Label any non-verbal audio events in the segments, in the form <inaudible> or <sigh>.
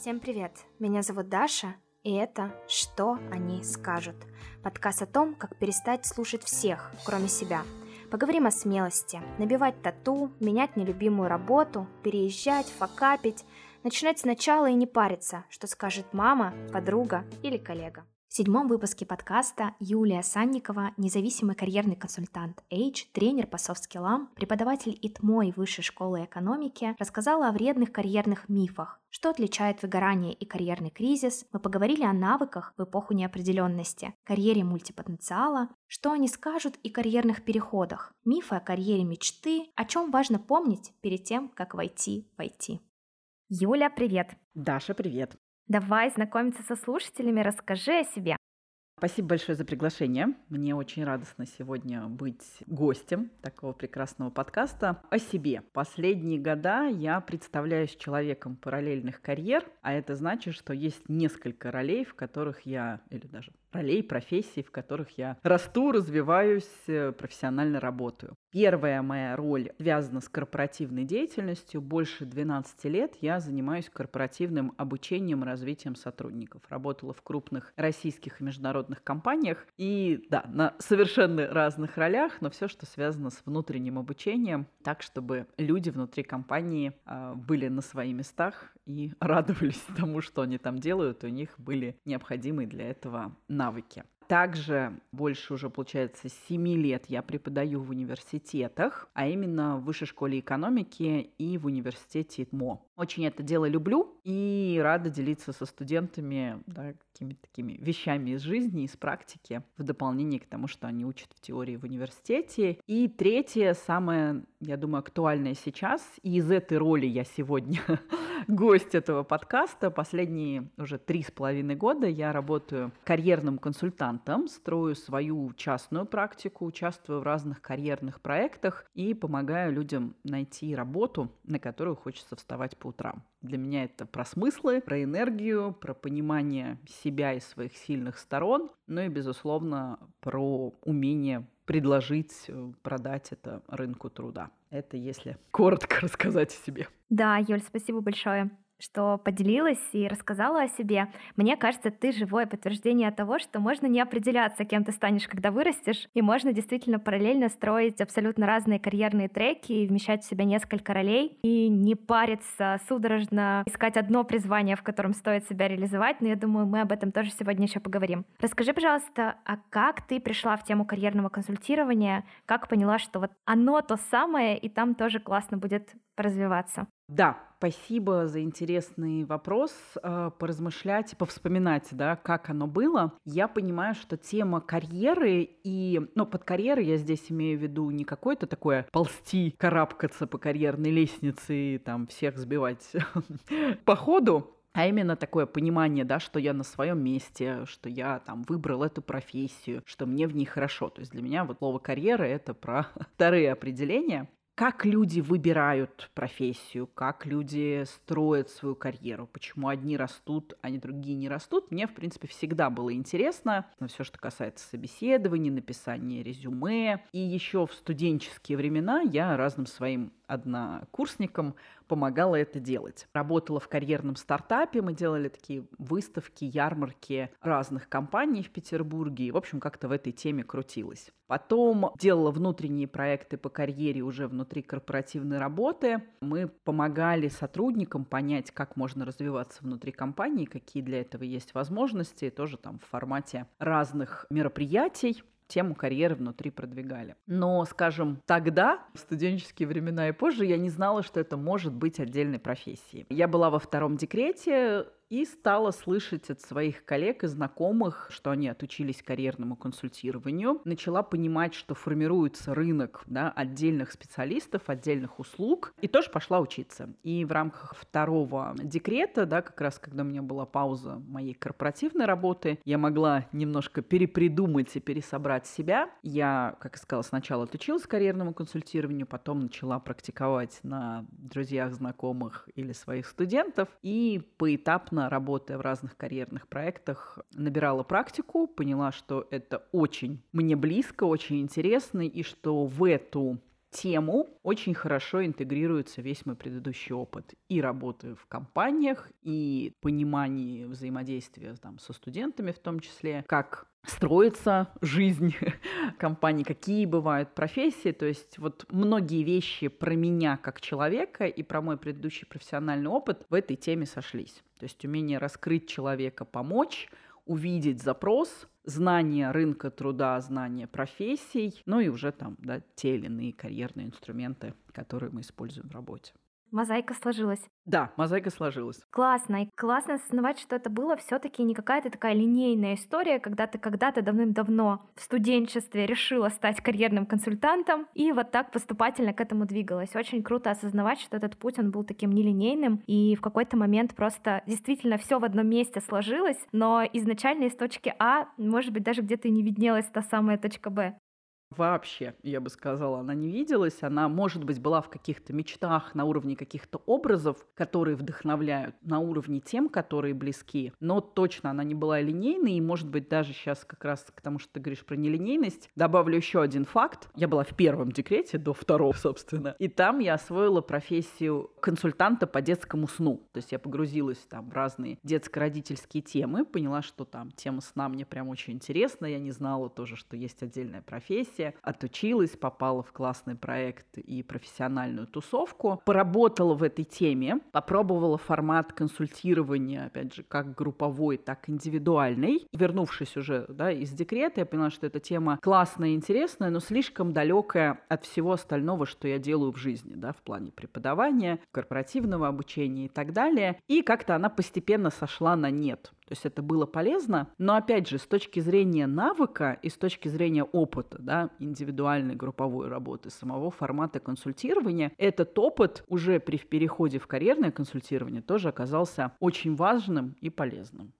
Всем привет! Меня зовут Даша, и это «Что они скажут?» Подкаст о том, как перестать слушать всех, кроме себя. Поговорим о смелости, набивать тату, менять нелюбимую работу, переезжать, факапить, начинать сначала и не париться, что скажет мама, подруга или коллега. В седьмом выпуске подкаста Юлия Санникова, независимый карьерный консультант H, тренер по софт-скиллам, преподаватель ИТМО и Высшей школы экономики, рассказала о вредных карьерных мифах, что отличает выгорание и карьерный кризис, мы поговорили о навыках в эпоху неопределенности, карьере мультипотенциала, что они скажут и карьерных переходах, мифы о карьере мечты, о чем важно помнить перед тем, как войти в IT. Юля, привет! Даша, привет! Давай знакомиться со слушателями, расскажи о себе. Спасибо большое за приглашение. Мне очень радостно сегодня быть гостем такого прекрасного подкаста о себе. Последние года я представляюсь человеком параллельных карьер, а это значит, что есть несколько ролей, в которых я, или даже ролей, профессий, в которых я расту, развиваюсь, э, профессионально работаю. Первая моя роль связана с корпоративной деятельностью. Больше 12 лет я занимаюсь корпоративным обучением и развитием сотрудников. Работала в крупных российских и международных компаниях. И да, на совершенно разных ролях, но все, что связано с внутренним обучением, так, чтобы люди внутри компании э, были на своих местах и <laughs> радовались тому, что они там делают. У них были необходимые для этого навыки. Также больше уже, получается, 7 лет я преподаю в университетах, а именно в Высшей школе экономики и в университете ИТМО. Очень это дело люблю и рада делиться со студентами да, какими-то такими вещами из жизни, из практики, в дополнение к тому, что они учат в теории в университете. И третье, самое, я думаю, актуальное сейчас, и из этой роли я сегодня <laughs> гость этого подкаста. Последние уже три с половиной года я работаю карьерным консультантом, строю свою частную практику, участвую в разных карьерных проектах и помогаю людям найти работу, на которую хочется вставать по утрам. Для меня это про смыслы, про энергию, про понимание себя и своих сильных сторон, ну и, безусловно, про умение предложить, э, продать это рынку труда. Это если коротко <laughs> рассказать о себе. Да, Юль, спасибо большое что поделилась и рассказала о себе. Мне кажется, ты живое подтверждение того, что можно не определяться, кем ты станешь, когда вырастешь, и можно действительно параллельно строить абсолютно разные карьерные треки и вмещать в себя несколько ролей, и не париться судорожно, искать одно призвание, в котором стоит себя реализовать, но я думаю, мы об этом тоже сегодня еще поговорим. Расскажи, пожалуйста, а как ты пришла в тему карьерного консультирования, как поняла, что вот оно то самое, и там тоже классно будет развиваться? Да, спасибо за интересный вопрос. Э, поразмышлять, повспоминать, да, как оно было. Я понимаю, что тема карьеры и, ну, под карьерой я здесь имею в виду не какое-то такое ползти, карабкаться по карьерной лестнице и там всех сбивать <laughs> по ходу, а именно такое понимание, да, что я на своем месте, что я там выбрал эту профессию, что мне в ней хорошо. То есть для меня вот слово карьера это про <laughs> вторые определения как люди выбирают профессию, как люди строят свою карьеру, почему одни растут, а не другие не растут. Мне, в принципе, всегда было интересно на все, что касается собеседований, написания резюме. И еще в студенческие времена я разным своим однокурсникам помогала это делать. Работала в карьерном стартапе, мы делали такие выставки, ярмарки разных компаний в Петербурге, и, в общем, как-то в этой теме крутилась. Потом делала внутренние проекты по карьере уже внутри корпоративной работы. Мы помогали сотрудникам понять, как можно развиваться внутри компании, какие для этого есть возможности, тоже там в формате разных мероприятий тему карьеры внутри продвигали. Но, скажем, тогда, в студенческие времена и позже, я не знала, что это может быть отдельной профессией. Я была во втором декрете, и стала слышать от своих коллег и знакомых, что они отучились карьерному консультированию. Начала понимать, что формируется рынок да, отдельных специалистов, отдельных услуг. И тоже пошла учиться. И в рамках второго декрета, да, как раз когда у меня была пауза моей корпоративной работы, я могла немножко перепридумать и пересобрать себя. Я, как я сказала, сначала отучилась карьерному консультированию, потом начала практиковать на друзьях, знакомых или своих студентов. И поэтапно плотно работая в разных карьерных проектах, набирала практику, поняла, что это очень мне близко, очень интересно, и что в эту тему очень хорошо интегрируется весь мой предыдущий опыт и работы в компаниях, и понимание взаимодействия там, со студентами в том числе, как строится жизнь <laughs> компании, какие бывают профессии. То есть вот многие вещи про меня как человека и про мой предыдущий профессиональный опыт в этой теме сошлись. То есть умение раскрыть человека, помочь, увидеть запрос, знание рынка труда, знание профессий, ну и уже там да, те или иные карьерные инструменты, которые мы используем в работе. Мозаика сложилась. Да, мозаика сложилась. Классно. И классно осознавать, что это было все таки не какая-то такая линейная история, когда ты когда-то давным-давно в студенчестве решила стать карьерным консультантом и вот так поступательно к этому двигалась. Очень круто осознавать, что этот путь, он был таким нелинейным, и в какой-то момент просто действительно все в одном месте сложилось, но изначально из точки А, может быть, даже где-то и не виднелась та самая точка Б. Вообще, я бы сказала, она не виделась. Она, может быть, была в каких-то мечтах на уровне каких-то образов, которые вдохновляют, на уровне тем, которые близки. Но точно она не была линейной. И, может быть, даже сейчас как раз к тому, что ты говоришь про нелинейность, добавлю еще один факт. Я была в первом декрете, до второго, собственно. И там я освоила профессию консультанта по детскому сну. То есть я погрузилась там в разные детско-родительские темы, поняла, что там тема сна мне прям очень интересна. Я не знала тоже, что есть отдельная профессия профессия, отучилась, попала в классный проект и профессиональную тусовку, поработала в этой теме, попробовала формат консультирования, опять же, как групповой, так индивидуальный. Вернувшись уже да, из декрета, я поняла, что эта тема классная и интересная, но слишком далекая от всего остального, что я делаю в жизни, да, в плане преподавания, корпоративного обучения и так далее. И как-то она постепенно сошла на нет. То есть это было полезно, но опять же, с точки зрения навыка и с точки зрения опыта, да, индивидуальной групповой работы, самого формата консультирования, этот опыт уже при переходе в карьерное консультирование тоже оказался очень важным и полезным.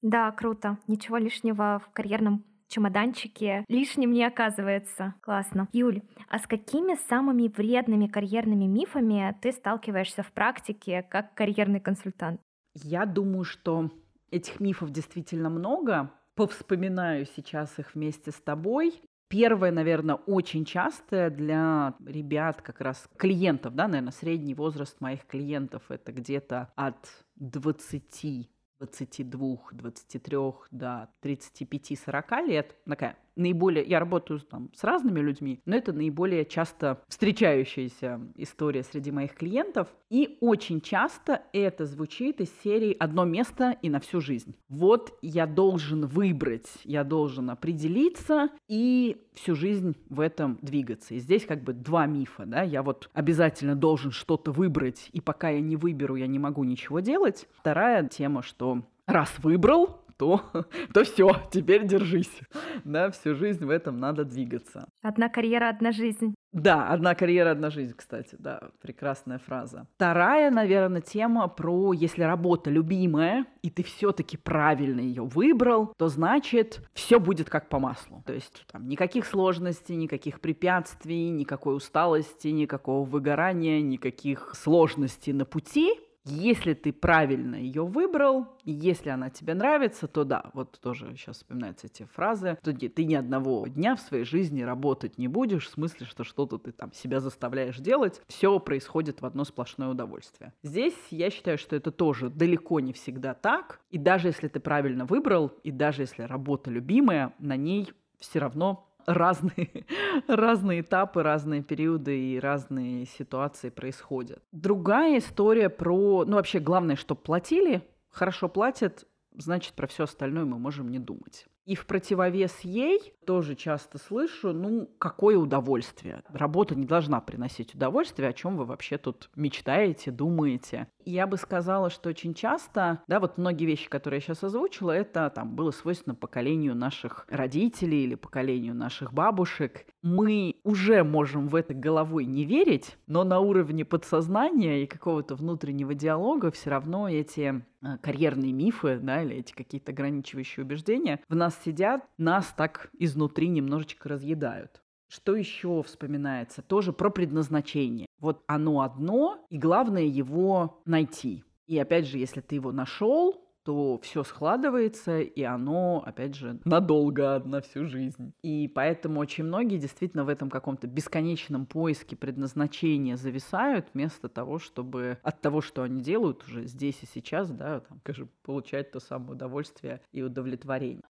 Да, круто. Ничего лишнего в карьерном чемоданчике лишним не оказывается. Классно. Юль, а с какими самыми вредными карьерными мифами ты сталкиваешься в практике как карьерный консультант? Я думаю, что Этих мифов действительно много. Повспоминаю сейчас их вместе с тобой. Первое, наверное, очень частое для ребят, как раз клиентов, да, наверное, средний возраст моих клиентов это где-то от 20 22, 23 до 35-40 лет, такая наиболее, я работаю там с разными людьми, но это наиболее часто встречающаяся история среди моих клиентов. И очень часто это звучит из серии «одно место и на всю жизнь». Вот я должен выбрать, я должен определиться и всю жизнь в этом двигаться. И здесь как бы два мифа, да, я вот обязательно должен что-то выбрать, и пока я не выберу, я не могу ничего делать. Вторая тема, что раз выбрал, то, <laughs> то все, теперь держись. Да, всю жизнь в этом надо двигаться. Одна карьера, одна жизнь. Да, одна карьера, одна жизнь, кстати, да, прекрасная фраза. Вторая, наверное, тема про если работа любимая, и ты все-таки правильно ее выбрал, то значит все будет как по маслу. То есть там никаких сложностей, никаких препятствий, никакой усталости, никакого выгорания, никаких сложностей на пути, если ты правильно ее выбрал, если она тебе нравится, то да, вот тоже сейчас вспоминаются эти фразы, то ты ни одного дня в своей жизни работать не будешь, в смысле, что что-то ты там себя заставляешь делать, все происходит в одно сплошное удовольствие. Здесь я считаю, что это тоже далеко не всегда так, и даже если ты правильно выбрал, и даже если работа любимая, на ней все равно разные, <laughs> разные этапы, разные периоды и разные ситуации происходят. Другая история про, ну вообще главное, что платили, хорошо платят, значит про все остальное мы можем не думать. И в противовес ей тоже часто слышу, ну, какое удовольствие. Работа не должна приносить удовольствие, о чем вы вообще тут мечтаете, думаете. Я бы сказала, что очень часто, да, вот многие вещи, которые я сейчас озвучила, это там было свойственно поколению наших родителей или поколению наших бабушек. Мы уже можем в это головой не верить, но на уровне подсознания и какого-то внутреннего диалога все равно эти карьерные мифы, да, или эти какие-то ограничивающие убеждения в нас сидят, нас так изнутри немножечко разъедают. Что еще вспоминается? Тоже про предназначение. Вот оно одно, и главное его найти. И опять же, если ты его нашел, то все складывается, и оно, опять же, надолго, на всю жизнь. И поэтому очень многие действительно в этом каком-то бесконечном поиске предназначения зависают, вместо того, чтобы от того, что они делают уже здесь и сейчас, да, там, скажем, получать то самое удовольствие и удовлетворение.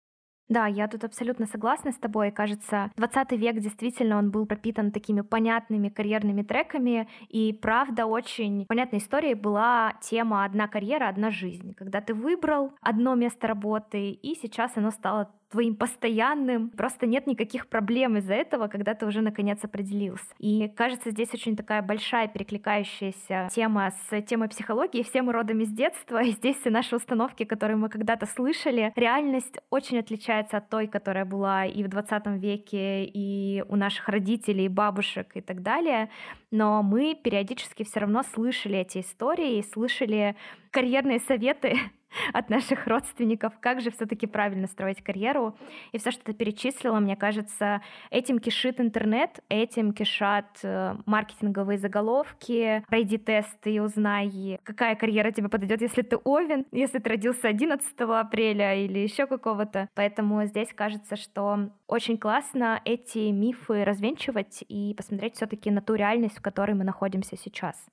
Да, я тут абсолютно согласна с тобой. Кажется, 20 век действительно он был пропитан такими понятными карьерными треками, и правда очень понятной историей была тема «Одна карьера, одна жизнь», когда ты выбрал одно место работы, и сейчас оно стало твоим постоянным, просто нет никаких проблем из-за этого, когда ты уже наконец определился. И кажется, здесь очень такая большая перекликающаяся тема с темой психологии, все мы родом из детства, и здесь все наши установки, которые мы когда-то слышали, реальность очень отличается от той, которая была и в 20 веке, и у наших родителей, бабушек и так далее, но мы периодически все равно слышали эти истории, слышали карьерные советы <laughs> <laughs> от наших родственников, как же все-таки правильно строить карьеру. И все, что ты перечислила, мне кажется, этим кишит интернет, этим кишат э, маркетинговые заголовки. Пройди тест и узнай, какая карьера тебе подойдет, если ты Овен, если ты родился 11 апреля или еще какого-то. Поэтому здесь кажется, что очень классно эти мифы развенчивать и посмотреть все-таки на ту реальность, в которой мы находимся сейчас.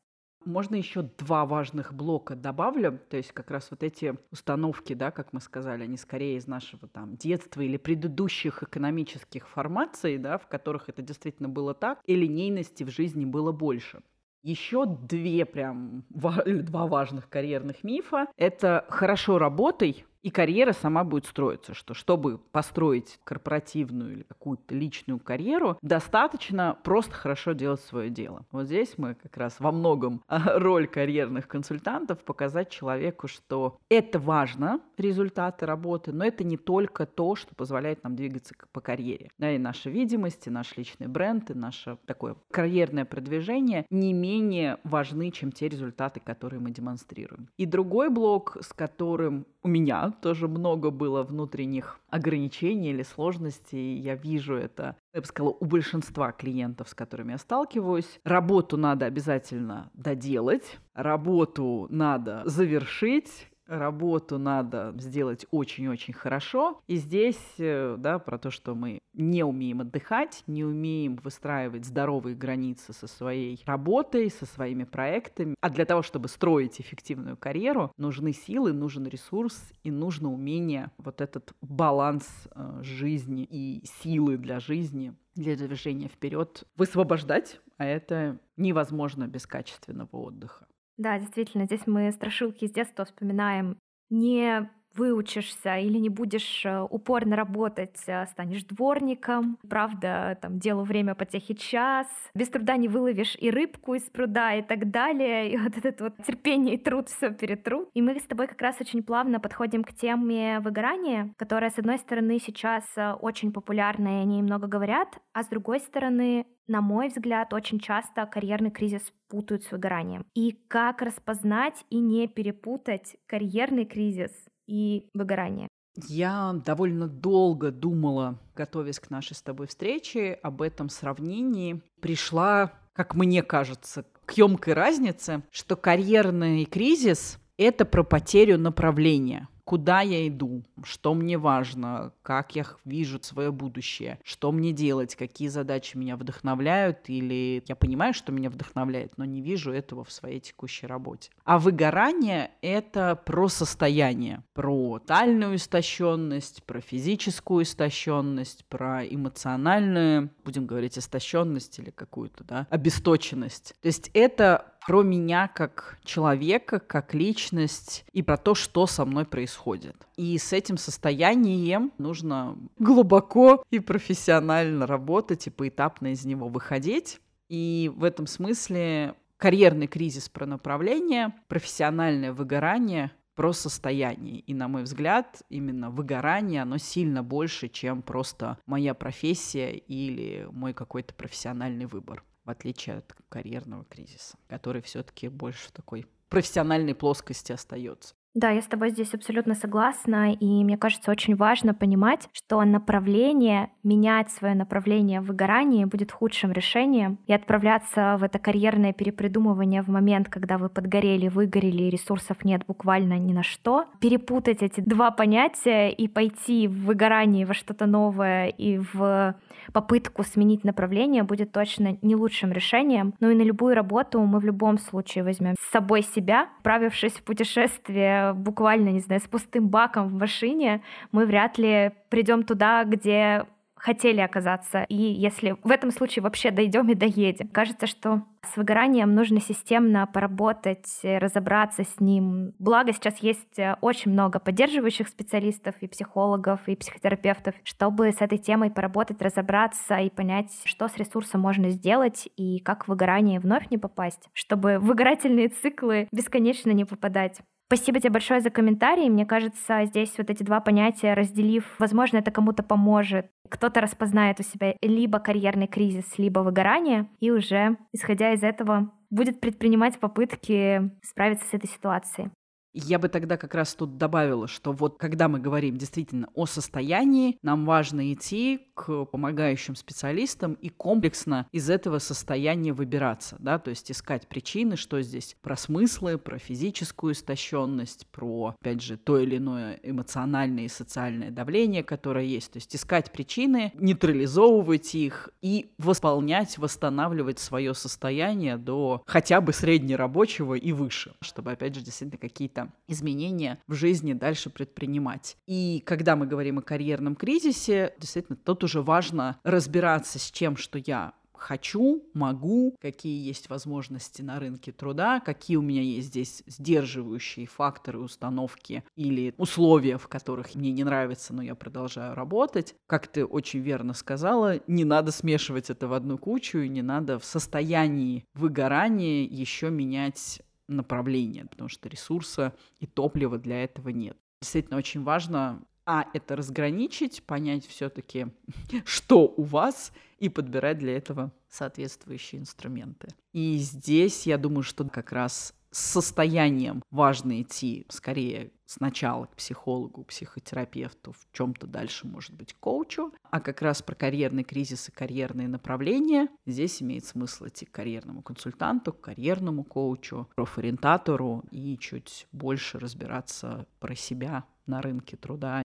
Можно еще два важных блока добавлю, то есть как раз вот эти установки, да, как мы сказали, они скорее из нашего там детства или предыдущих экономических формаций, да, в которых это действительно было так, и линейности в жизни было больше. Еще две прям два важных карьерных мифа. Это хорошо работай, и карьера сама будет строиться, что чтобы построить корпоративную или какую-то личную карьеру, достаточно просто хорошо делать свое дело. Вот здесь мы как раз во многом роль карьерных консультантов показать человеку, что это важно, результаты работы, но это не только то, что позволяет нам двигаться по карьере. Да, и наша видимость, и наш личный бренд, и наше такое карьерное продвижение не менее важны, чем те результаты, которые мы демонстрируем. И другой блок, с которым у меня тоже много было внутренних ограничений или сложностей. Я вижу это, я бы сказала, у большинства клиентов, с которыми я сталкиваюсь. Работу надо обязательно доделать, работу надо завершить, работу надо сделать очень-очень хорошо. И здесь, э, да, про то, что мы не умеем отдыхать, не умеем выстраивать здоровые границы со своей работой, со своими проектами. А для того, чтобы строить эффективную карьеру, нужны силы, нужен ресурс и нужно умение вот этот баланс э, жизни и силы для жизни для движения вперед высвобождать, а это невозможно без качественного отдыха. Да, действительно, здесь мы страшилки с детства вспоминаем. Не выучишься или не будешь э, упорно работать, а станешь дворником, правда, там, делу время потехи час, без труда не выловишь и рыбку из пруда и так далее, <laughs> и вот этот вот терпение и труд все перетрут. И мы с тобой как раз очень плавно подходим к теме выгорания, которая, с одной стороны, сейчас э, очень популярна, и о ней много говорят, а с другой стороны, на мой взгляд, очень часто карьерный кризис путают с выгоранием. И как распознать и не перепутать карьерный кризис и выгорание. Я довольно долго думала, готовясь к нашей с тобой встрече, об этом сравнении. Пришла, как мне кажется, к емкой разнице, что карьерный кризис — это про потерю направления куда я иду, что мне важно, как я вижу свое будущее, что мне делать, какие задачи меня вдохновляют, или я понимаю, что меня вдохновляет, но не вижу этого в своей текущей работе. А выгорание — это про состояние, про тальную истощенность, про физическую истощенность, про эмоциональную, будем говорить, истощенность или какую-то, да, обесточенность. То есть это про меня как человека, как личность и про то, что со мной происходит. И с этим состоянием нужно глубоко и профессионально работать и поэтапно из него выходить. И в этом смысле карьерный кризис про направление, профессиональное выгорание про состояние. И, на мой взгляд, именно выгорание, оно сильно больше, чем просто моя профессия или мой какой-то профессиональный выбор в отличие от карьерного кризиса, который все-таки больше в такой профессиональной плоскости остается. Да, я с тобой здесь абсолютно согласна, и мне кажется, очень важно понимать, что направление, менять свое направление в выгорании будет худшим решением, и отправляться в это карьерное перепридумывание в момент, когда вы подгорели, выгорели, и ресурсов нет буквально ни на что, перепутать эти два понятия и пойти в выгорание во что-то новое и в попытку сменить направление будет точно не лучшим решением. Ну и на любую работу мы в любом случае возьмем с собой себя, отправившись в путешествие буквально, не знаю, с пустым баком в машине, мы вряд ли придем туда, где хотели оказаться. И если в этом случае вообще дойдем и доедем. Кажется, что с выгоранием нужно системно поработать, разобраться с ним. Благо сейчас есть э, очень много поддерживающих специалистов и психологов, и психотерапевтов, чтобы с этой темой поработать, разобраться и понять, что с ресурсом можно сделать и как в выгорание вновь не попасть, чтобы в выгорательные циклы бесконечно не попадать. Спасибо тебе большое за комментарии. Мне кажется, здесь вот эти два понятия разделив, возможно, это кому-то поможет. Кто-то распознает у себя либо карьерный кризис, либо выгорание, и уже, исходя из этого, будет предпринимать попытки справиться с этой ситуацией. Я бы тогда как раз тут добавила, что вот когда мы говорим действительно о состоянии, нам важно идти к помогающим специалистам и комплексно из этого состояния выбираться, да, то есть искать причины, что здесь про смыслы, про физическую истощенность, про, опять же, то или иное эмоциональное и социальное давление, которое есть, то есть искать причины, нейтрализовывать их и восполнять, восстанавливать свое состояние до хотя бы среднерабочего и выше, чтобы, опять же, действительно какие-то изменения в жизни дальше предпринимать. И когда мы говорим о карьерном кризисе, действительно, тут уже важно разбираться с чем, что я хочу, могу, какие есть возможности на рынке труда, какие у меня есть здесь сдерживающие факторы, установки или условия, в которых мне не нравится, но я продолжаю работать. Как ты очень верно сказала, не надо смешивать это в одну кучу, и не надо в состоянии выгорания еще менять направление, потому что ресурса и топлива для этого нет. Действительно очень важно а это разграничить, понять все-таки, <laughs> что у вас, и подбирать для этого соответствующие инструменты. И здесь я думаю, что как раз с состоянием важно идти скорее сначала к психологу, психотерапевту, в чем-то дальше, может быть, коучу, а как раз про карьерный кризис и карьерные направления здесь имеет смысл идти к карьерному консультанту, к карьерному коучу, профориентатору и чуть больше разбираться про себя на рынке труда.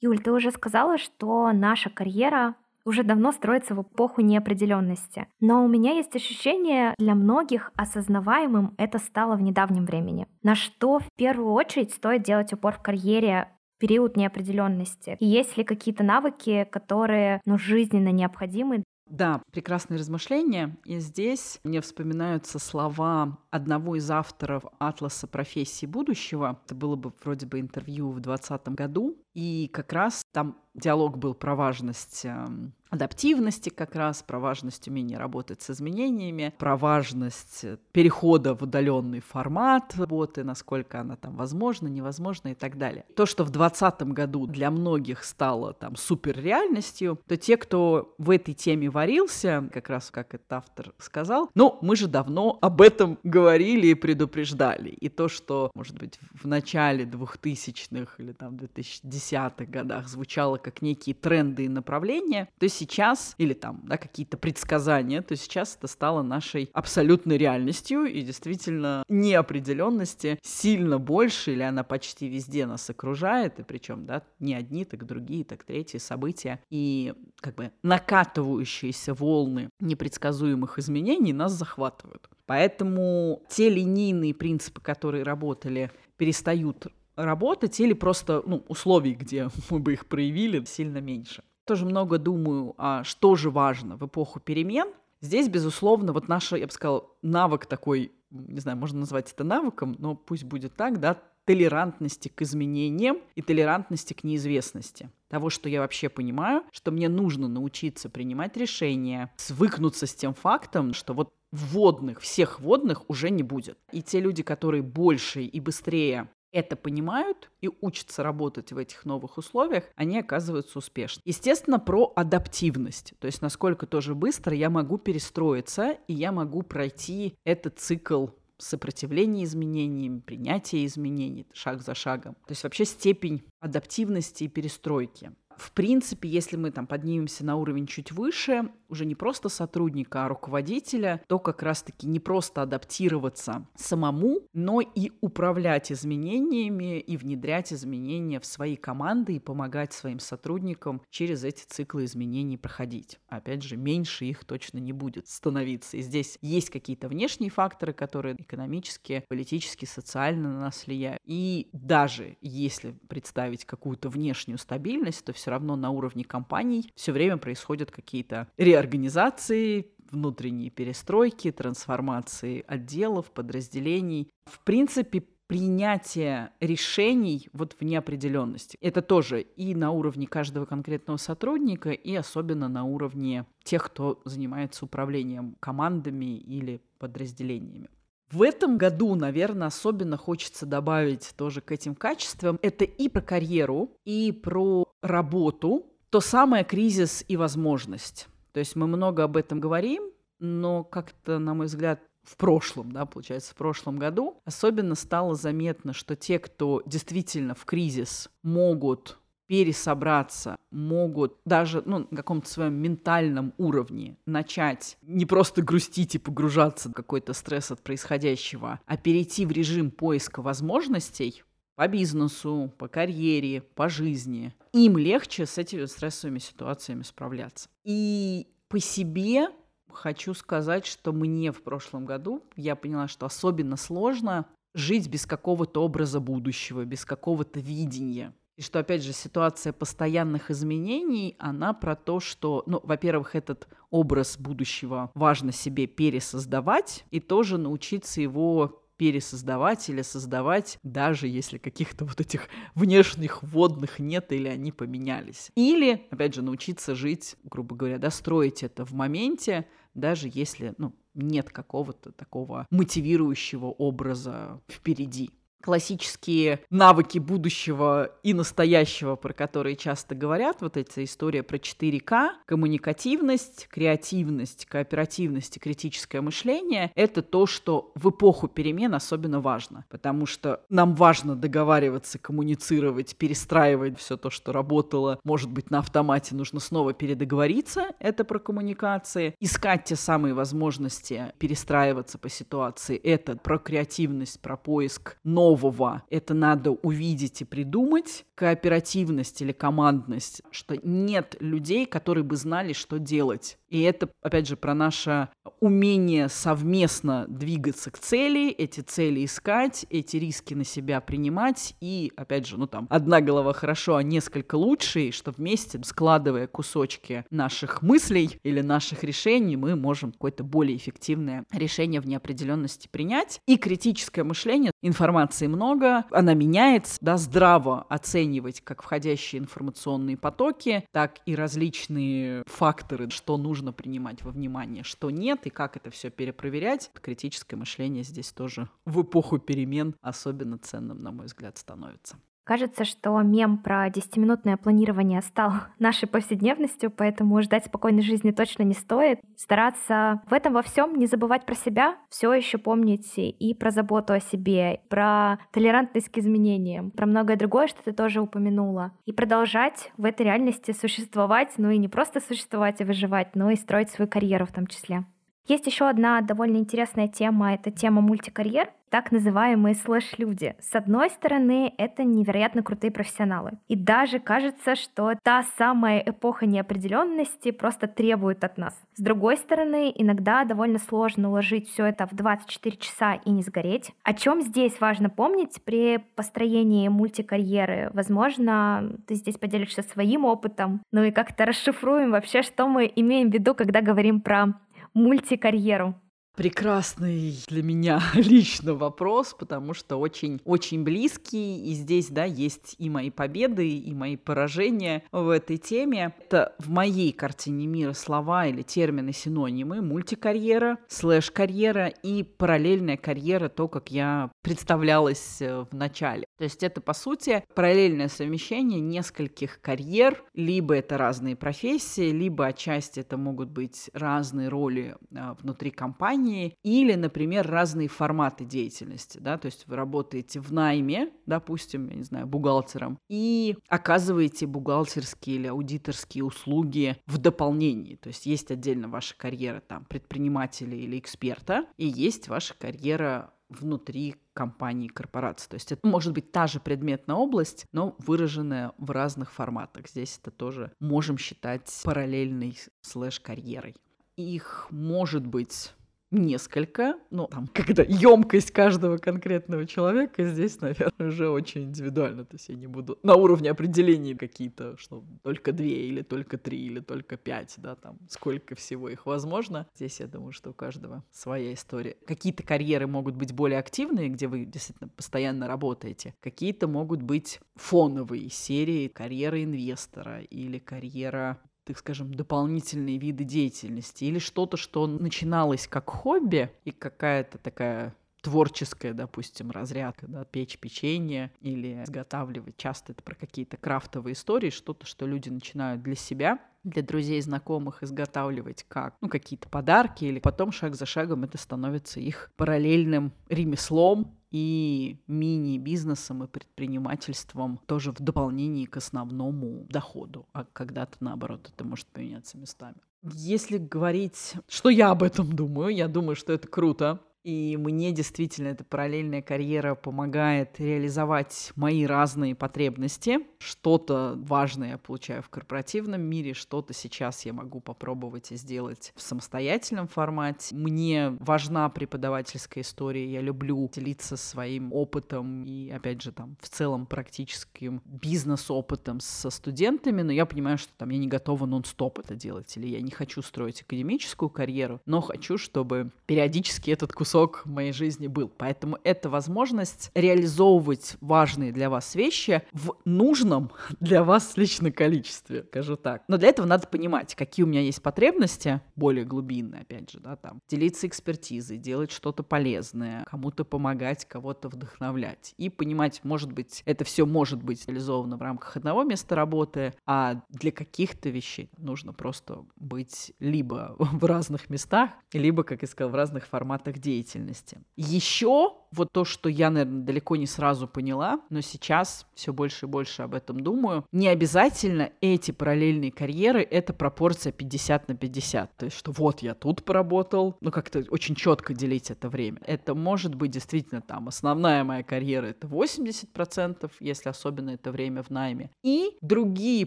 Юль, ты уже сказала, что наша карьера уже давно строится в эпоху неопределенности. Но у меня есть ощущение, для многих осознаваемым это стало в недавнем времени. На что в первую очередь стоит делать упор в карьере период неопределенности? И есть ли какие-то навыки, которые ну, жизненно необходимы да, прекрасные размышления. И здесь мне вспоминаются слова одного из авторов «Атласа профессий будущего». Это было бы вроде бы интервью в 2020 году. И как раз там диалог был про важность эм, адаптивности как раз, про важность умения работать с изменениями, про важность перехода в удаленный формат работы, насколько она там возможна, невозможна и так далее. То, что в 2020 году для многих стало там супер реальностью, то те, кто в этой теме варился, как раз как этот автор сказал, ну, мы же давно об этом говорили и предупреждали. И то, что, может быть, в начале 2000-х или там 2010-х годах звучало как некие тренды и направления, то сейчас, или там, да, какие-то предсказания, то сейчас это стало нашей абсолютной реальностью, и действительно неопределенности сильно больше, или она почти везде нас окружает, и причем, да, не одни, так другие, так третьи события, и как бы накатывающиеся волны непредсказуемых изменений нас захватывают. Поэтому те линейные принципы, которые работали, перестают работать, или просто ну, условий, где <laughs> мы бы их проявили, сильно меньше тоже много думаю, а что же важно в эпоху перемен. Здесь, безусловно, вот наш, я бы сказала, навык такой, не знаю, можно назвать это навыком, но пусть будет так, да, толерантности к изменениям и толерантности к неизвестности. Того, что я вообще понимаю, что мне нужно научиться принимать решения, свыкнуться с тем фактом, что вот вводных, всех вводных уже не будет. И те люди, которые больше и быстрее это понимают и учатся работать в этих новых условиях, они оказываются успешны. Естественно, про адаптивность, то есть насколько тоже быстро я могу перестроиться, и я могу пройти этот цикл сопротивление изменениям, принятие изменений шаг за шагом. То есть вообще степень адаптивности и перестройки. В принципе, если мы там поднимемся на уровень чуть выше, уже не просто сотрудника, а руководителя, то как раз-таки не просто адаптироваться самому, но и управлять изменениями и внедрять изменения в свои команды и помогать своим сотрудникам через эти циклы изменений проходить. Опять же, меньше их точно не будет становиться. И здесь есть какие-то внешние факторы, которые экономически, политически, социально на нас влияют. И даже если представить какую-то внешнюю стабильность, то все равно на уровне компаний все время происходят какие-то реорганизации, внутренние перестройки, трансформации отделов, подразделений. В принципе, принятие решений вот в неопределенности. Это тоже и на уровне каждого конкретного сотрудника, и особенно на уровне тех, кто занимается управлением командами или подразделениями. В этом году, наверное, особенно хочется добавить тоже к этим качествам. Это и про карьеру, и про работу. То самое кризис и возможность. То есть мы много об этом говорим, но как-то, на мой взгляд, в прошлом, да, получается, в прошлом году особенно стало заметно, что те, кто действительно в кризис могут пересобраться, могут даже ну, на каком-то своем ментальном уровне начать не просто грустить и погружаться в какой-то стресс от происходящего, а перейти в режим поиска возможностей по бизнесу, по карьере, по жизни, им легче с этими стрессовыми ситуациями справляться. И по себе хочу сказать, что мне в прошлом году я поняла, что особенно сложно жить без какого-то образа будущего, без какого-то видения. И что, опять же, ситуация постоянных изменений, она про то, что, ну, во-первых, этот образ будущего важно себе пересоздавать и тоже научиться его пересоздавать или создавать, даже если каких-то вот этих <laughs> внешних водных нет или они поменялись. Или, опять же, научиться жить, грубо говоря, достроить это в моменте, даже если ну, нет какого-то такого мотивирующего образа впереди классические навыки будущего и настоящего, про которые часто говорят, вот эта история про 4К, коммуникативность, креативность, кооперативность и критическое мышление, это то, что в эпоху перемен особенно важно, потому что нам важно договариваться, коммуницировать, перестраивать все то, что работало, может быть, на автомате нужно снова передоговориться, это про коммуникации, искать те самые возможности перестраиваться по ситуации, это про креативность, про поиск новых нового. Это надо увидеть и придумать. Кооперативность или командность, что нет людей, которые бы знали, что делать. И это, опять же, про наше умение совместно двигаться к цели, эти цели искать, эти риски на себя принимать. И, опять же, ну там, одна голова хорошо, а несколько лучше, что вместе, складывая кусочки наших мыслей или наших решений, мы можем какое-то более эффективное решение в неопределенности принять. И критическое мышление, информация информации много, она меняется, да, здраво оценивать как входящие информационные потоки, так и различные факторы, что нужно принимать во внимание, что нет, и как это все перепроверять. Критическое мышление здесь тоже в эпоху перемен особенно ценным, на мой взгляд, становится. Кажется, что мем про 10-минутное планирование стал <laughs> нашей повседневностью, поэтому ждать спокойной жизни точно не стоит. Стараться в этом во всем не забывать про себя, все еще помнить и про заботу о себе, про толерантность к изменениям, про многое другое, что ты тоже упомянула. И продолжать в этой реальности существовать, ну и не просто существовать и выживать, но и строить свою карьеру в том числе. Есть еще одна довольно интересная тема, это тема мультикарьер, так называемые слэш-люди. С одной стороны, это невероятно крутые профессионалы. И даже кажется, что та самая эпоха неопределенности просто требует от нас. С другой стороны, иногда довольно сложно уложить все это в 24 часа и не сгореть. О чем здесь важно помнить при построении мультикарьеры? Возможно, ты здесь поделишься своим опытом, ну и как-то расшифруем вообще, что мы имеем в виду, когда говорим про мультикарьеру? Прекрасный для меня <laughs> лично вопрос, потому что очень-очень близкий, и здесь, да, есть и мои победы, и мои поражения в этой теме. Это в моей картине мира слова или термины синонимы мультикарьера, слэш-карьера и параллельная карьера, то, как я представлялась э, в начале. То есть это, по сути, параллельное совмещение нескольких карьер, либо это разные профессии, либо отчасти это могут быть разные роли э, внутри компании, компании, или, например, разные форматы деятельности, да, то есть вы работаете в найме, допустим, я не знаю, бухгалтером, и оказываете бухгалтерские или аудиторские услуги в дополнении, то есть есть отдельно ваша карьера там предпринимателя или эксперта, и есть ваша карьера внутри компании, корпорации. То есть это может быть та же предметная область, но выраженная в разных форматах. Здесь это тоже можем считать параллельной слэш-карьерой. Их может быть несколько, но там, <laughs> когда емкость каждого конкретного человека здесь, наверное, уже очень индивидуально. То есть я не буду на уровне определений какие-то, что только две или только три или только пять, да, там сколько всего их возможно. Здесь я думаю, что у каждого своя история. Какие-то карьеры могут быть более активные, где вы действительно постоянно работаете. Какие-то могут быть фоновые серии карьеры инвестора или карьера так скажем, дополнительные виды деятельности? Или что-то, что начиналось как хобби и какая-то такая творческая, допустим, разрядка, да, печь печенье или изготавливать. Часто это про какие-то крафтовые истории, что-то, что люди начинают для себя, для друзей, знакомых изготавливать как ну, какие-то подарки, или потом шаг за шагом это становится их параллельным ремеслом, и мини-бизнесом и предпринимательством тоже в дополнении к основному доходу, а когда-то наоборот это может поменяться местами. Если говорить, что я об этом думаю, я думаю, что это круто, и мне действительно эта параллельная карьера помогает реализовать мои разные потребности. Что-то важное я получаю в корпоративном мире, что-то сейчас я могу попробовать и сделать в самостоятельном формате. Мне важна преподавательская история, я люблю делиться своим опытом и, опять же, там, в целом практическим бизнес-опытом со студентами, но я понимаю, что там я не готова нон-стоп это делать, или я не хочу строить академическую карьеру, но хочу, чтобы периодически этот кусок кусок моей жизни был. Поэтому это возможность реализовывать важные для вас вещи в нужном <laughs> для вас лично количестве, скажу так. Но для этого надо понимать, какие у меня есть потребности, более глубинные, опять же, да, там, делиться экспертизой, делать что-то полезное, кому-то помогать, кого-то вдохновлять. И понимать, может быть, это все может быть реализовано в рамках одного места работы, а для каких-то вещей нужно просто быть либо <laughs> в разных местах, либо, как я сказал, в разных форматах деятельности деятельности. Еще вот то, что я, наверное, далеко не сразу поняла, но сейчас все больше и больше об этом думаю, не обязательно эти параллельные карьеры — это пропорция 50 на 50. То есть, что вот я тут поработал, ну как-то очень четко делить это время. Это может быть действительно там основная моя карьера — это 80%, если особенно это время в найме. И другие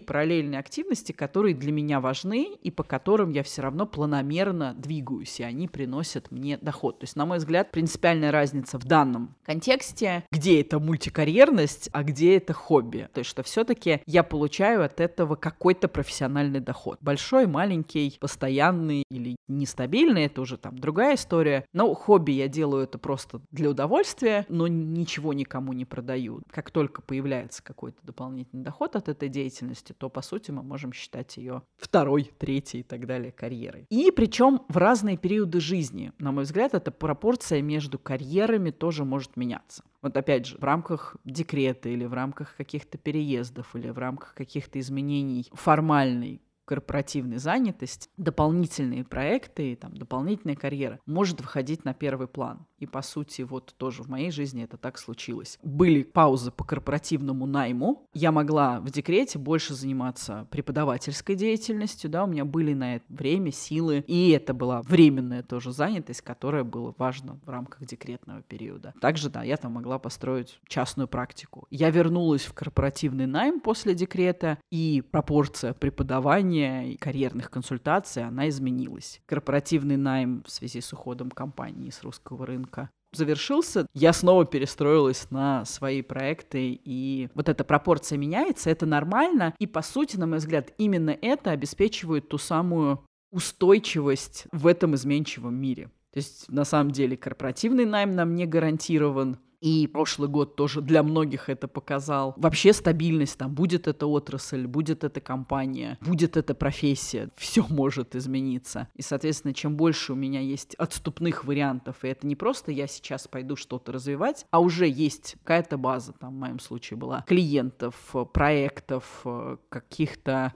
параллельные активности, которые для меня важны и по которым я все равно планомерно двигаюсь, и они приносят мне доход. То есть, на мой взгляд, принципиальная разница в данном контексте, где это мультикарьерность, а где это хобби. То есть, что все-таки я получаю от этого какой-то профессиональный доход. Большой, маленький, постоянный или нестабильный, это уже там другая история. Но хобби я делаю это просто для удовольствия, но ничего никому не продаю. Как только появляется какой-то дополнительный доход от этой деятельности, то, по сути, мы можем считать ее второй, третьей и так далее карьерой. И причем в разные периоды жизни. На мой взгляд, это пропорция между карьерами тоже может меняться. Вот опять же, в рамках декрета или в рамках каких-то переездов или в рамках каких-то изменений формальной корпоративной занятости, дополнительные проекты, там, дополнительная карьера может выходить на первый план. И, по сути, вот тоже в моей жизни это так случилось. Были паузы по корпоративному найму. Я могла в декрете больше заниматься преподавательской деятельностью, да, у меня были на это время, силы, и это была временная тоже занятость, которая была важна в рамках декретного периода. Также, да, я там могла построить частную практику. Я вернулась в корпоративный найм после декрета, и пропорция преподавания и карьерных консультаций, она изменилась. Корпоративный найм в связи с уходом компании с русского рынка рынка завершился, я снова перестроилась на свои проекты, и вот эта пропорция меняется, это нормально, и по сути, на мой взгляд, именно это обеспечивает ту самую устойчивость в этом изменчивом мире. То есть, на самом деле, корпоративный найм нам не гарантирован, и прошлый год тоже для многих это показал. Вообще стабильность, там, будет эта отрасль, будет эта компания, будет эта профессия, все может измениться. И, соответственно, чем больше у меня есть отступных вариантов, и это не просто я сейчас пойду что-то развивать, а уже есть какая-то база, там, в моем случае была, клиентов, проектов, каких-то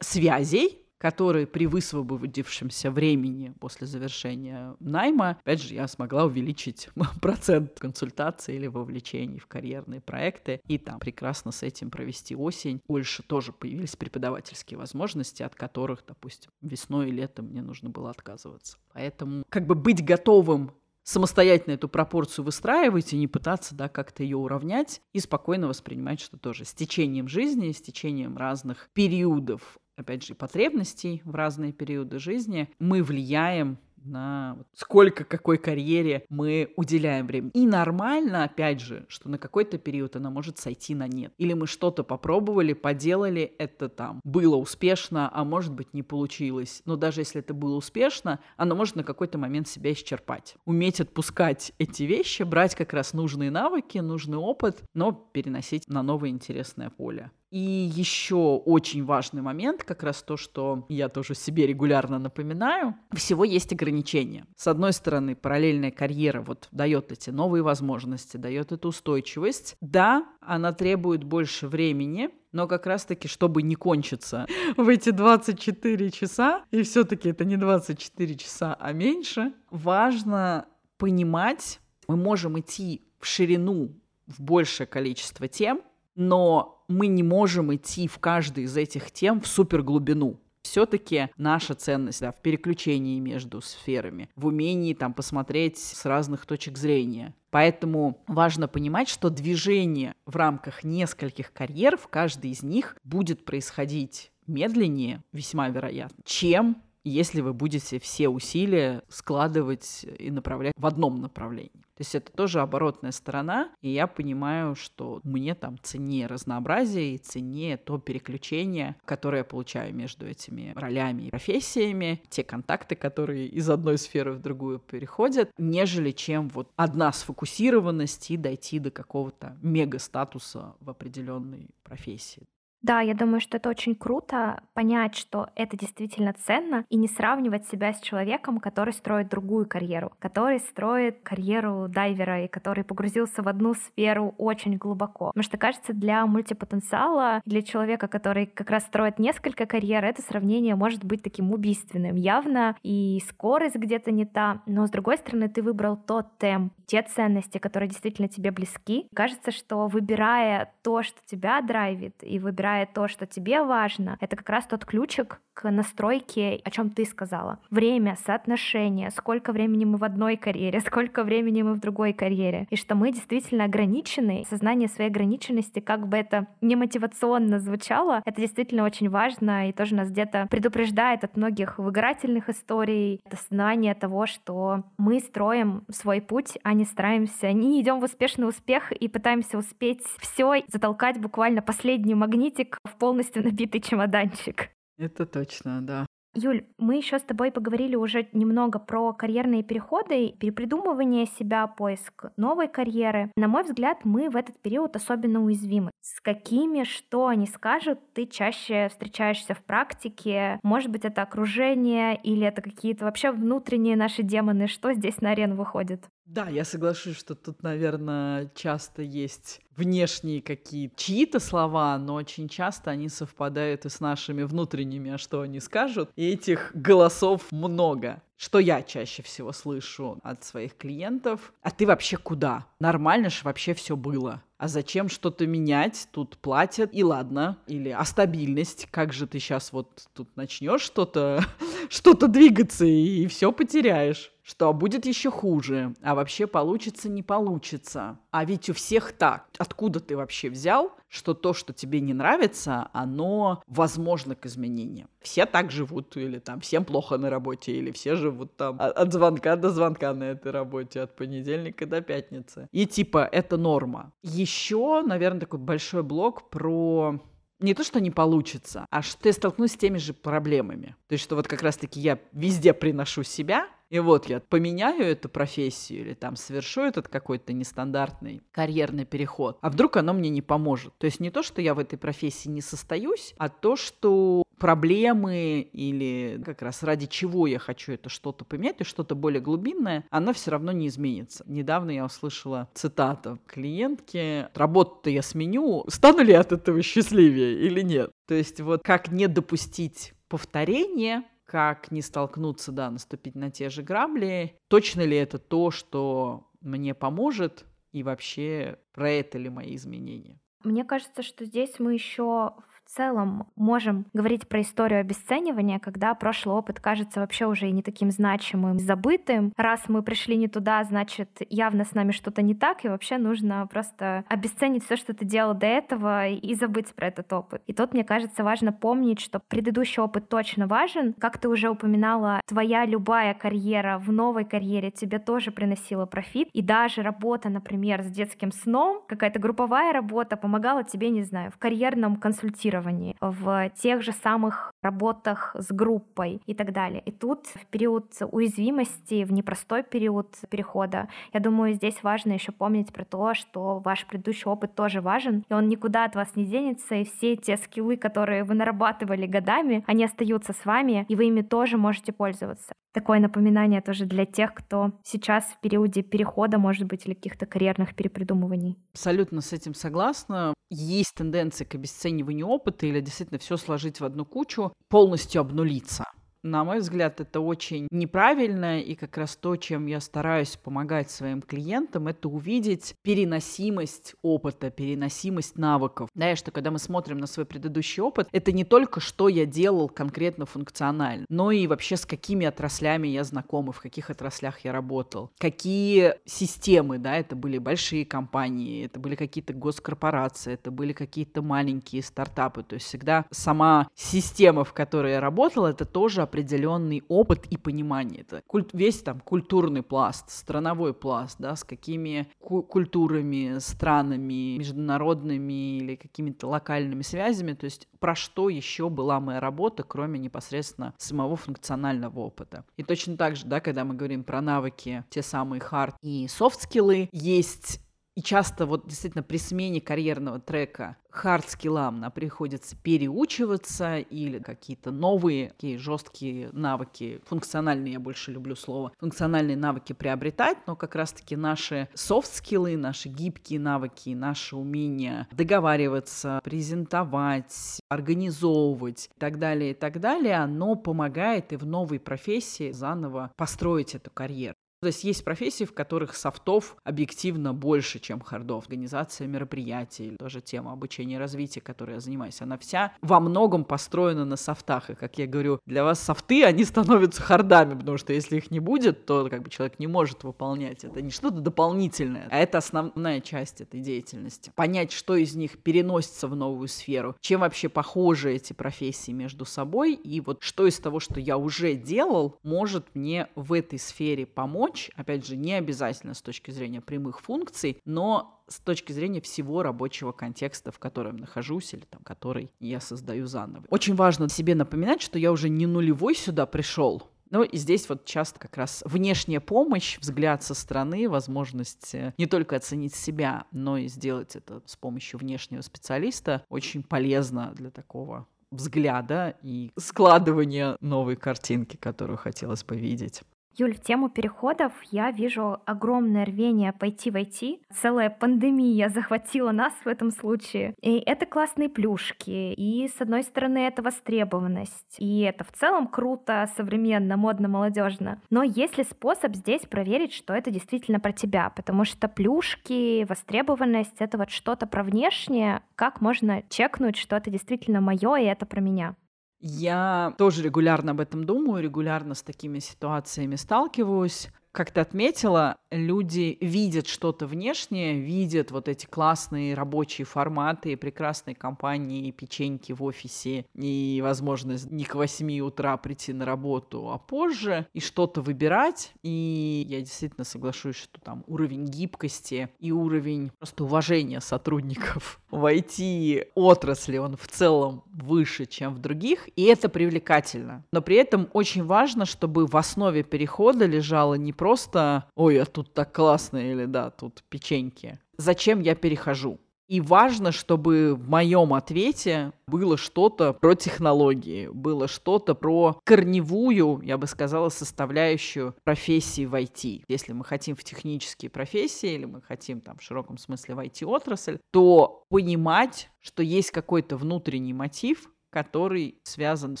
связей, которые при высвободившемся времени после завершения найма, опять же, я смогла увеличить <laughs> процент консультаций или вовлечений в карьерные проекты и там прекрасно с этим провести осень. Больше тоже появились преподавательские возможности, от которых, допустим, весной и летом мне нужно было отказываться. Поэтому как бы быть готовым самостоятельно эту пропорцию выстраивать и не пытаться да, как-то ее уравнять и спокойно воспринимать, что тоже с течением жизни, с течением разных периодов опять же, потребностей в разные периоды жизни, мы влияем на сколько какой карьере мы уделяем время. И нормально, опять же, что на какой-то период она может сойти на нет. Или мы что-то попробовали, поделали, это там было успешно, а может быть не получилось. Но даже если это было успешно, оно может на какой-то момент себя исчерпать. Уметь отпускать эти вещи, брать как раз нужные навыки, нужный опыт, но переносить на новое интересное поле. И еще очень важный момент, как раз то, что я тоже себе регулярно напоминаю, всего есть ограничения. С одной стороны, параллельная карьера вот дает эти новые возможности, дает эту устойчивость. Да, она требует больше времени, но как раз-таки, чтобы не кончиться <laughs> в эти 24 часа, и все-таки это не 24 часа, а меньше, важно понимать, мы можем идти в ширину в большее количество тем, но мы не можем идти в каждой из этих тем в суперглубину. Все-таки наша ценность да, в переключении между сферами, в умении там посмотреть с разных точек зрения. Поэтому важно понимать, что движение в рамках нескольких карьер, в каждой из них будет происходить медленнее, весьма вероятно, чем если вы будете все усилия складывать и направлять в одном направлении. То есть это тоже оборотная сторона, и я понимаю, что мне там ценнее разнообразие и ценнее то переключение, которое я получаю между этими ролями и профессиями, те контакты, которые из одной сферы в другую переходят, нежели чем вот одна сфокусированность и дойти до какого-то мега-статуса в определенной профессии. Да, я думаю, что это очень круто понять, что это действительно ценно, и не сравнивать себя с человеком, который строит другую карьеру, который строит карьеру дайвера и который погрузился в одну сферу очень глубоко. Потому что, кажется, для мультипотенциала, для человека, который как раз строит несколько карьер, это сравнение может быть таким убийственным. Явно и скорость где-то не та, но с другой стороны, ты выбрал тот темп, те ценности, которые действительно тебе близки. Кажется, что выбирая то, что тебя драйвит, и выбирая выбирая то, что тебе важно, это как раз тот ключик к настройке, о чем ты сказала. Время, соотношение, сколько времени мы в одной карьере, <laughs> сколько времени мы в другой карьере. И что мы действительно ограничены, сознание своей ограниченности, как бы это не мотивационно звучало, это действительно очень важно и тоже нас где-то предупреждает от многих выгорательных историй, от осознания того, что мы строим свой путь, а не стараемся, не идем в успешный успех и пытаемся успеть все затолкать буквально последний магнит билетик в полностью набитый чемоданчик. Это точно, да. Юль, мы еще с тобой поговорили уже немного про карьерные переходы, перепридумывание себя, поиск новой карьеры. На мой взгляд, мы в этот период особенно уязвимы. С какими, что они скажут, ты чаще встречаешься в практике? Может быть, это окружение или это какие-то вообще внутренние наши демоны? Что здесь на арену выходит? Да, я соглашусь, что тут, наверное, часто есть внешние какие-то чьи-то слова, но очень часто они совпадают и с нашими внутренними, а что они скажут. И этих голосов много. Что я чаще всего слышу от своих клиентов? А ты вообще куда? Нормально же вообще все было. А зачем что-то менять? Тут платят, и ладно. Или а стабильность? Как же ты сейчас вот тут начнешь что-то <laughs> что-то двигаться и все потеряешь? Что будет еще хуже, а вообще получится, не получится. А ведь у всех так. Откуда ты вообще взял, что то, что тебе не нравится, оно возможно к изменениям? Все так живут, или там всем плохо на работе, или все живут там от звонка до звонка на этой работе, от понедельника до пятницы. И типа это норма. Еще, наверное, такой большой блок про не то, что не получится, а что я столкнусь с теми же проблемами. То есть, что вот как раз-таки я везде приношу себя, и вот я поменяю эту профессию или там совершу этот какой-то нестандартный карьерный переход, а вдруг оно мне не поможет. То есть не то, что я в этой профессии не состоюсь, а то, что проблемы или как раз ради чего я хочу это что-то поменять, и что-то более глубинное, оно все равно не изменится. Недавно я услышала цитату клиентки «Работу-то я сменю, стану ли от этого счастливее или нет?» То есть вот как не допустить повторение, как не столкнуться, да, наступить на те же грабли. Точно ли это то, что мне поможет, и вообще про это ли мои изменения? Мне кажется, что здесь мы еще в целом можем говорить про историю обесценивания, когда прошлый опыт кажется вообще уже не таким значимым, забытым. Раз мы пришли не туда, значит, явно с нами что-то не так, и вообще нужно просто обесценить все, что ты делал до этого, и забыть про этот опыт. И тут, мне кажется, важно помнить, что предыдущий опыт точно важен. Как ты уже упоминала, твоя любая карьера в новой карьере тебе тоже приносила профит, и даже работа, например, с детским сном, какая-то групповая работа помогала тебе, не знаю, в карьерном консультировании, тестировании, в тех же самых работах с группой и так далее. И тут в период уязвимости, в непростой период перехода, я думаю, здесь важно еще помнить про то, что ваш предыдущий опыт тоже важен, и он никуда от вас не денется, и все те скиллы, которые вы нарабатывали годами, они остаются с вами, и вы ими тоже можете пользоваться. Такое напоминание тоже для тех, кто сейчас в периоде перехода, может быть, или каких-то карьерных перепридумываний. Абсолютно с этим согласна. Есть тенденция к обесцениванию опыта или действительно все сложить в одну кучу, полностью обнулиться. На мой взгляд, это очень неправильно, и как раз то, чем я стараюсь помогать своим клиентам, это увидеть переносимость опыта, переносимость навыков. Да, что когда мы смотрим на свой предыдущий опыт, это не только что я делал конкретно функционально, но и вообще с какими отраслями я знаком, и в каких отраслях я работал, какие системы, да, это были большие компании, это были какие-то госкорпорации, это были какие-то маленькие стартапы, то есть всегда сама система, в которой я работал, это тоже определенный опыт и понимание. Это культ, весь там культурный пласт, страновой пласт, да, с какими ку- культурами, странами, международными или какими-то локальными связями. То есть про что еще была моя работа, кроме непосредственно самого функционального опыта. И точно так же, да, когда мы говорим про навыки, те самые хард и софт-скиллы, есть и часто вот действительно при смене карьерного трека хард-скиллам нам приходится переучиваться или какие-то новые такие жесткие навыки, функциональные, я больше люблю слово, функциональные навыки приобретать, но как раз-таки наши софт-скиллы, наши гибкие навыки, наше умение договариваться, презентовать, организовывать и так далее, и так далее, оно помогает и в новой профессии заново построить эту карьеру. То есть есть профессии, в которых софтов объективно больше, чем хардов. Организация мероприятий, тоже тема обучения и развития, которой я занимаюсь, она вся во многом построена на софтах. И, как я говорю, для вас софты, они становятся хардами, потому что если их не будет, то как бы человек не может выполнять. Это не что-то дополнительное, а это основная часть этой деятельности. Понять, что из них переносится в новую сферу, чем вообще похожи эти профессии между собой, и вот что из того, что я уже делал, может мне в этой сфере помочь, помочь, опять же, не обязательно с точки зрения прямых функций, но с точки зрения всего рабочего контекста, в котором нахожусь или там, который я создаю заново. Очень важно себе напоминать, что я уже не нулевой сюда пришел, ну и здесь вот часто как раз внешняя помощь, взгляд со стороны, возможность э, не только оценить себя, но и сделать это с помощью внешнего специалиста очень полезно для такого взгляда и складывания новой картинки, которую хотелось бы видеть. Юль, в тему переходов я вижу огромное рвение пойти в IT. Целая пандемия захватила нас в этом случае. И это классные плюшки. И, с одной стороны, это востребованность. И это в целом круто, современно, модно, молодежно. Но есть ли способ здесь проверить, что это действительно про тебя? Потому что плюшки, востребованность — это вот что-то про внешнее. Как можно чекнуть, что это действительно мое, и это про меня? Я тоже регулярно об этом думаю, регулярно с такими ситуациями сталкиваюсь как ты отметила, люди видят что-то внешнее, видят вот эти классные рабочие форматы, прекрасные компании, печеньки в офисе и возможность не к 8 утра прийти на работу, а позже, и что-то выбирать. И я действительно соглашусь, что там уровень гибкости и уровень просто уважения сотрудников в IT-отрасли, он в целом выше, чем в других, и это привлекательно. Но при этом очень важно, чтобы в основе перехода лежало не просто «Ой, а тут так классно» или «Да, тут печеньки». Зачем я перехожу? И важно, чтобы в моем ответе было что-то про технологии, было что-то про корневую, я бы сказала, составляющую профессии в IT. Если мы хотим в технические профессии или мы хотим там в широком смысле в IT-отрасль, то понимать, что есть какой-то внутренний мотив, который связан с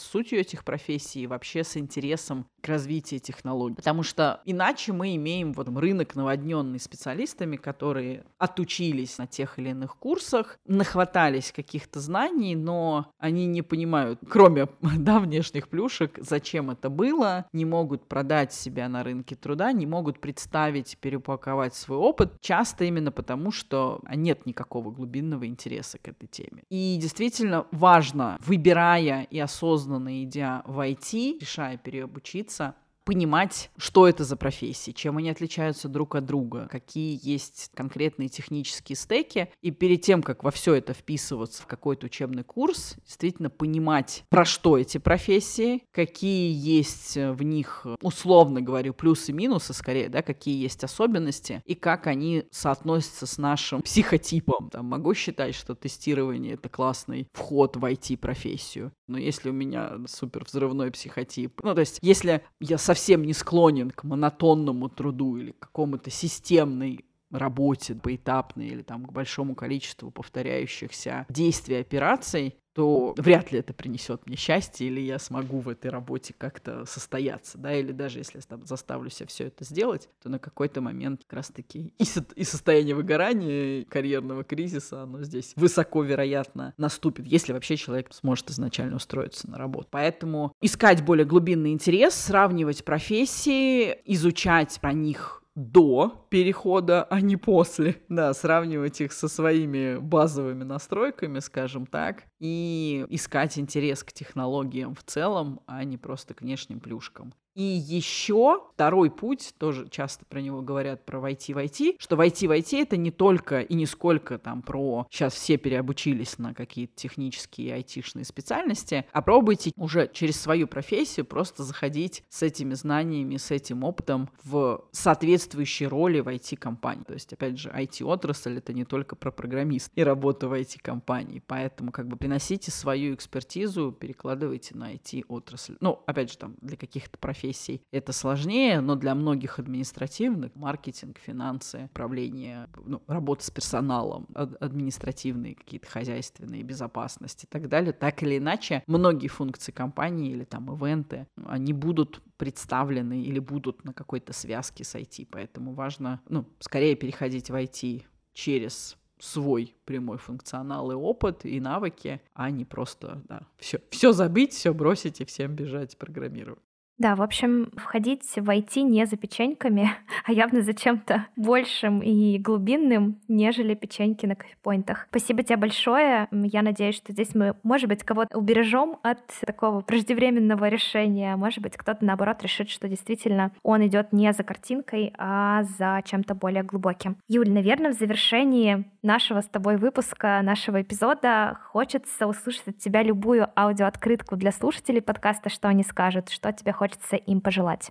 сутью этих профессий и вообще с интересом к развитию технологий. Потому что иначе мы имеем вот рынок наводненный специалистами, которые отучились на тех или иных курсах, нахватались каких-то знаний, но они не понимают, кроме <laughs> да, внешних плюшек, зачем это было, не могут продать себя на рынке труда, не могут представить, перепаковать свой опыт, часто именно потому, что нет никакого глубинного интереса к этой теме. И действительно важно, выбирая и осознанно идя в IT, решая переобучиться, понимать, что это за профессии, чем они отличаются друг от друга, какие есть конкретные технические стеки. И перед тем, как во все это вписываться в какой-то учебный курс, действительно понимать, про что эти профессии, какие есть в них, условно говорю, плюсы-минусы скорее, да, какие есть особенности, и как они соотносятся с нашим психотипом. Там, могу считать, что тестирование — это классный вход в IT-профессию. Но если у меня супер взрывной психотип, ну, то есть, если я совсем совсем не склонен к монотонному труду или к какому-то системной работе поэтапной или там к большому количеству повторяющихся действий операций, то вряд ли это принесет мне счастье, или я смогу в этой работе как-то состояться, да, или даже если я там заставлю себя все это сделать, то на какой-то момент как раз-таки и, со- и состояние выгорания, и карьерного кризиса, оно здесь высоко вероятно наступит, если вообще человек сможет изначально устроиться на работу. Поэтому искать более глубинный интерес, сравнивать профессии, изучать про них до перехода, а не после. Да, сравнивать их со своими базовыми настройками, скажем так, и искать интерес к технологиям в целом, а не просто к внешним плюшкам. И еще второй путь, тоже часто про него говорят, про войти в IT, что войти в IT это не только и не сколько там про сейчас все переобучились на какие-то технические айтишные специальности, а пробуйте уже через свою профессию просто заходить с этими знаниями, с этим опытом в соответствующие роли в IT-компании. То есть, опять же, IT-отрасль это не только про программист и работу в IT-компании, поэтому как бы приносите свою экспертизу, перекладывайте на IT-отрасль. Ну, опять же, там для каких-то профессий профессий. Это сложнее, но для многих административных, маркетинг, финансы, управление, ну, работа с персоналом, административные какие-то хозяйственные, безопасность и так далее, так или иначе, многие функции компании или там ивенты, они будут представлены или будут на какой-то связке с IT, поэтому важно, ну, скорее переходить в IT через свой прямой функционал и опыт, и навыки, а не просто, да, все, все забыть, все бросить и всем бежать программировать. Да, в общем, входить в IT не за печеньками, <laughs> а явно за чем-то большим и глубинным, нежели печеньки на кофепоинтах. Спасибо тебе большое. Я надеюсь, что здесь мы, может быть, кого-то убережем от такого преждевременного решения. Может быть, кто-то, наоборот, решит, что действительно он идет не за картинкой, а за чем-то более глубоким. Юль, наверное, в завершении нашего с тобой выпуска, нашего эпизода хочется услышать от тебя любую аудиооткрытку для слушателей подкаста, что они скажут, что тебе хочется хочется им пожелать?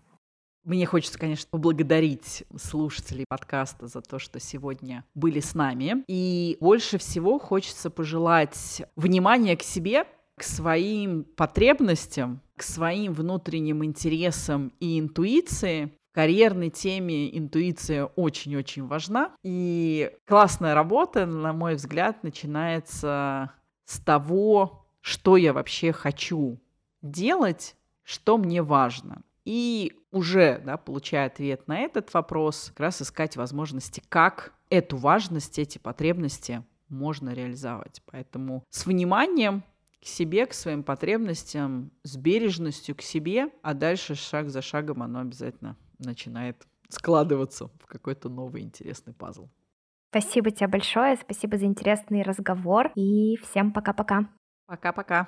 Мне хочется, конечно, поблагодарить слушателей подкаста за то, что сегодня были с нами. И больше всего хочется пожелать внимания к себе, к своим потребностям, к своим внутренним интересам и интуиции. В карьерной теме интуиция очень-очень важна. И классная работа, на мой взгляд, начинается с того, что я вообще хочу делать что мне важно. И уже, да, получая ответ на этот вопрос, как раз искать возможности, как эту важность, эти потребности можно реализовать. Поэтому с вниманием к себе, к своим потребностям, с бережностью к себе, а дальше шаг за шагом оно обязательно начинает складываться в какой-то новый интересный пазл. Спасибо тебе большое, спасибо за интересный разговор и всем пока-пока. Пока-пока.